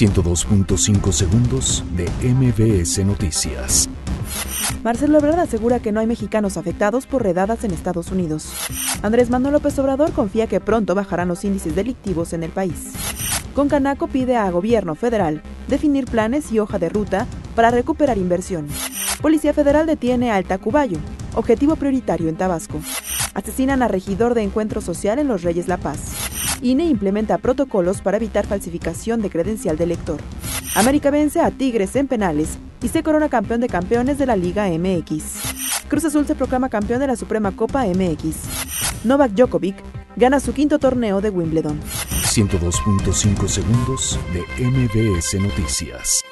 102.5 segundos de MBS Noticias. Marcelo Ebrard asegura que no hay mexicanos afectados por redadas en Estados Unidos. Andrés Manuel López Obrador confía que pronto bajarán los índices delictivos en el país. Concanaco pide a gobierno federal definir planes y hoja de ruta para recuperar inversión. Policía Federal detiene al Tacubayo, objetivo prioritario en Tabasco. Asesinan a regidor de Encuentro Social en Los Reyes La Paz. INE implementa protocolos para evitar falsificación de credencial de elector. América vence a Tigres en penales y se corona campeón de campeones de la Liga MX. Cruz Azul se proclama campeón de la Suprema Copa MX. Novak Djokovic gana su quinto torneo de Wimbledon. 102.5 segundos de MBS Noticias.